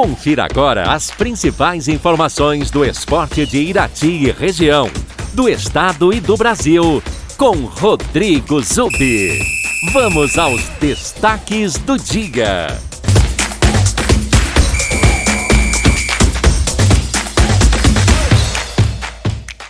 Confira agora as principais informações do esporte de Irati e região, do estado e do Brasil, com Rodrigo Zubi. Vamos aos destaques do dia.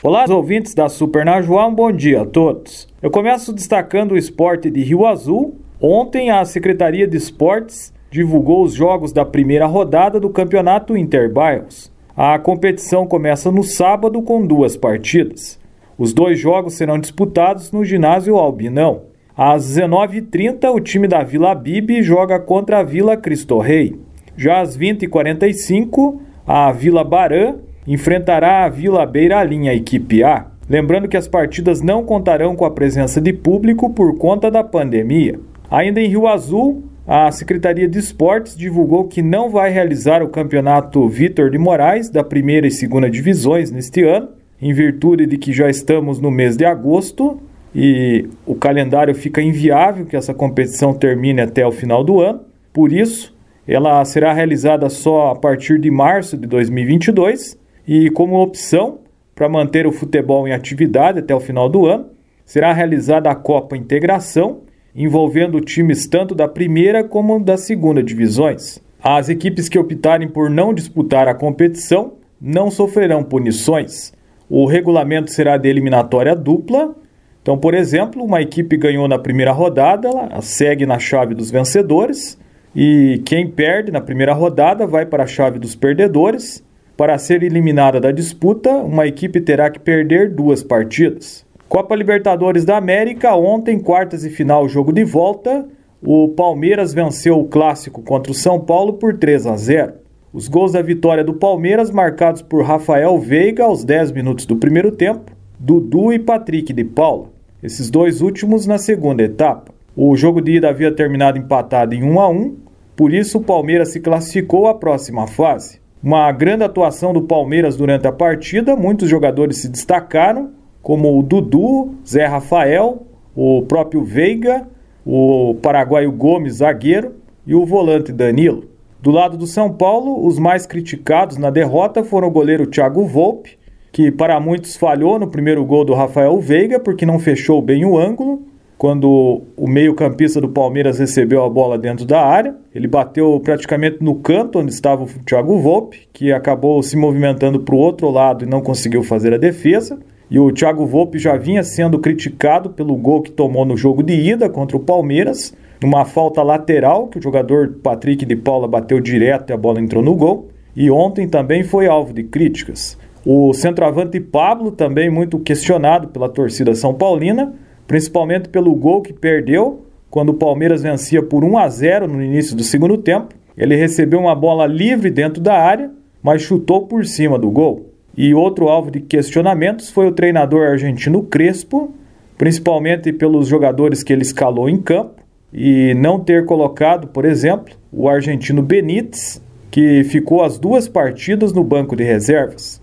Olá, ouvintes da Super Najuá, um bom dia a todos. Eu começo destacando o esporte de Rio Azul. Ontem, a Secretaria de Esportes divulgou os jogos da primeira rodada do Campeonato Interbairros. A competição começa no sábado com duas partidas. Os dois jogos serão disputados no ginásio Albinão. Às 19h30, o time da Vila Bibi joga contra a Vila Cristo Rei. Já às 20h45, a Vila Barã enfrentará a Vila Beiralinha, equipe A. Lembrando que as partidas não contarão com a presença de público por conta da pandemia. Ainda em Rio Azul, a Secretaria de Esportes divulgou que não vai realizar o campeonato Vitor de Moraes da primeira e segunda divisões neste ano, em virtude de que já estamos no mês de agosto e o calendário fica inviável que essa competição termine até o final do ano. Por isso, ela será realizada só a partir de março de 2022 e como opção para manter o futebol em atividade até o final do ano, será realizada a Copa Integração, envolvendo times tanto da primeira como da segunda divisões. As equipes que optarem por não disputar a competição não sofrerão punições. O regulamento será de eliminatória dupla. Então, por exemplo, uma equipe ganhou na primeira rodada, ela segue na chave dos vencedores, e quem perde na primeira rodada vai para a chave dos perdedores para ser eliminada da disputa, uma equipe terá que perder duas partidas. Copa Libertadores da América, ontem, quartas e final, jogo de volta. O Palmeiras venceu o clássico contra o São Paulo por 3 a 0. Os gols da vitória do Palmeiras marcados por Rafael Veiga aos 10 minutos do primeiro tempo, Dudu e Patrick de Paula. Esses dois últimos na segunda etapa. O jogo de ida havia terminado empatado em 1 a 1, por isso o Palmeiras se classificou à próxima fase. Uma grande atuação do Palmeiras durante a partida, muitos jogadores se destacaram, como o Dudu, Zé Rafael, o próprio Veiga, o paraguaio Gomes, zagueiro, e o volante Danilo. Do lado do São Paulo, os mais criticados na derrota foram o goleiro Thiago Volpe, que para muitos falhou no primeiro gol do Rafael Veiga porque não fechou bem o ângulo, quando o meio-campista do Palmeiras recebeu a bola dentro da área. Ele bateu praticamente no canto onde estava o Thiago Volpe, que acabou se movimentando para o outro lado e não conseguiu fazer a defesa. E o Thiago Volpe já vinha sendo criticado pelo gol que tomou no jogo de ida contra o Palmeiras, numa falta lateral que o jogador Patrick de Paula bateu direto e a bola entrou no gol. E ontem também foi alvo de críticas. O centroavante Pablo, também muito questionado pela torcida São Paulina, principalmente pelo gol que perdeu quando o Palmeiras vencia por 1 a 0 no início do segundo tempo. Ele recebeu uma bola livre dentro da área, mas chutou por cima do gol. E outro alvo de questionamentos foi o treinador argentino Crespo, principalmente pelos jogadores que ele escalou em campo e não ter colocado, por exemplo, o argentino Benítez, que ficou as duas partidas no banco de reservas.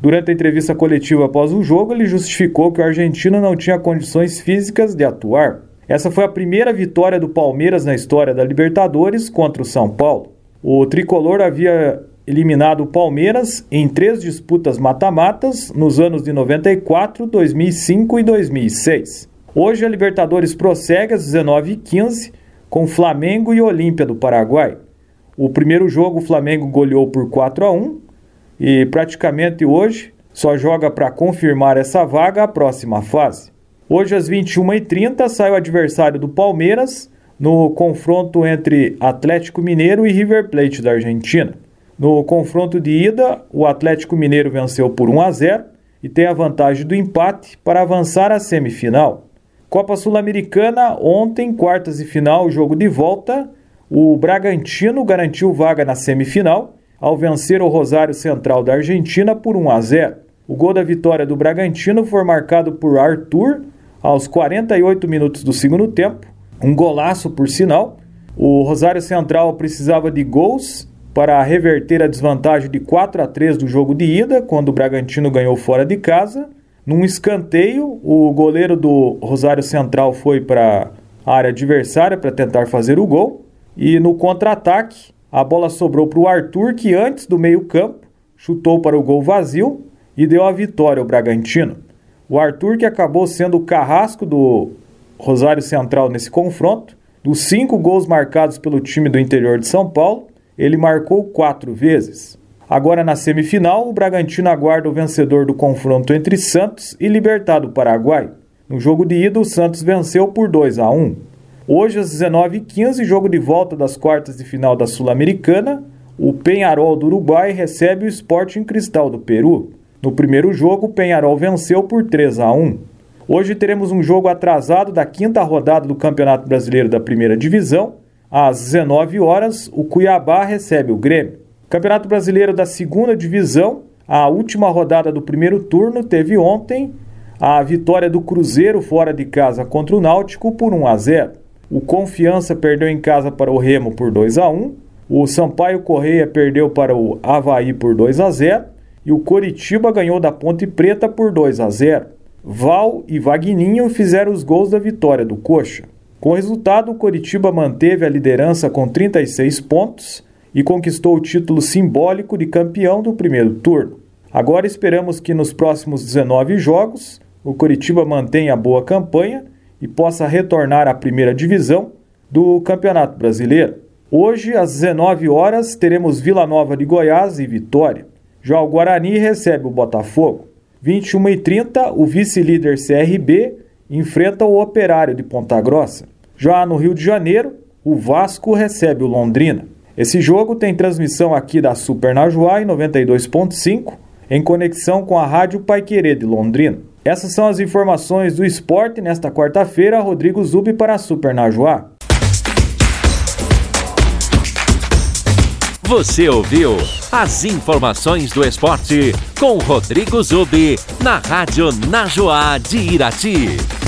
Durante a entrevista coletiva após o jogo, ele justificou que o argentino não tinha condições físicas de atuar. Essa foi a primeira vitória do Palmeiras na história da Libertadores contra o São Paulo. O tricolor havia eliminado o Palmeiras em três disputas mata-matas nos anos de 94, 2005 e 2006. Hoje a Libertadores prossegue às 19h15 com Flamengo e Olímpia do Paraguai. O primeiro jogo o Flamengo goleou por 4 a 1 e praticamente hoje só joga para confirmar essa vaga a próxima fase. Hoje às 21h30 sai o adversário do Palmeiras no confronto entre Atlético Mineiro e River Plate da Argentina. No confronto de ida, o Atlético Mineiro venceu por 1 a 0 e tem a vantagem do empate para avançar à semifinal. Copa Sul-Americana, ontem, quartas e final, jogo de volta, o Bragantino garantiu vaga na semifinal ao vencer o Rosário Central da Argentina por 1 a 0. O gol da vitória do Bragantino foi marcado por Arthur aos 48 minutos do segundo tempo, um golaço por sinal. O Rosário Central precisava de gols para reverter a desvantagem de 4 a 3 do jogo de ida, quando o Bragantino ganhou fora de casa. Num escanteio, o goleiro do Rosário Central foi para a área adversária para tentar fazer o gol. E no contra-ataque, A bola sobrou para o Arthur, que antes do meio-campo chutou para o gol vazio e deu a vitória ao Bragantino. O Arthur, que acabou sendo o carrasco do Rosário Central nesse confronto, dos cinco gols marcados pelo time do interior de São Paulo, ele marcou quatro vezes. Agora na semifinal, o Bragantino aguarda o vencedor do confronto entre Santos e Libertad do Paraguai. No jogo de ida, o Santos venceu por 2 a 1. Hoje, às 19h15, jogo de volta das quartas de final da Sul-Americana, o Penharol do Uruguai recebe o Sporting Cristal do Peru. No primeiro jogo, o Penharol venceu por 3 a 1. Hoje teremos um jogo atrasado da quinta rodada do Campeonato Brasileiro da Primeira Divisão. Às 19 horas, o Cuiabá recebe o Grêmio. Campeonato Brasileiro da Segunda Divisão, a última rodada do primeiro turno teve ontem a vitória do Cruzeiro fora de casa contra o Náutico por 1 a 0. O Confiança perdeu em casa para o Remo por 2 a 1. O Sampaio Correia perdeu para o Havaí por 2 a 0 e o Coritiba ganhou da Ponte Preta por 2 a 0. Val e Vagninho fizeram os gols da vitória do Coxa. Com o resultado, o Coritiba manteve a liderança com 36 pontos e conquistou o título simbólico de campeão do primeiro turno. Agora esperamos que nos próximos 19 jogos o Coritiba mantenha a boa campanha e possa retornar à primeira divisão do Campeonato Brasileiro. Hoje, às 19 horas, teremos Vila Nova de Goiás e Vitória. Já o Guarani recebe o Botafogo. 21 e 30, o vice-líder CRB enfrenta o Operário de Ponta Grossa. Já no Rio de Janeiro, o Vasco recebe o Londrina. Esse jogo tem transmissão aqui da Super Najuá em 92.5, em conexão com a Rádio Paiquerê de Londrina. Essas são as informações do esporte nesta quarta-feira. Rodrigo Zubi para a Super Najuá. Você ouviu as informações do esporte com Rodrigo Zubi na Rádio Najoá de Irati.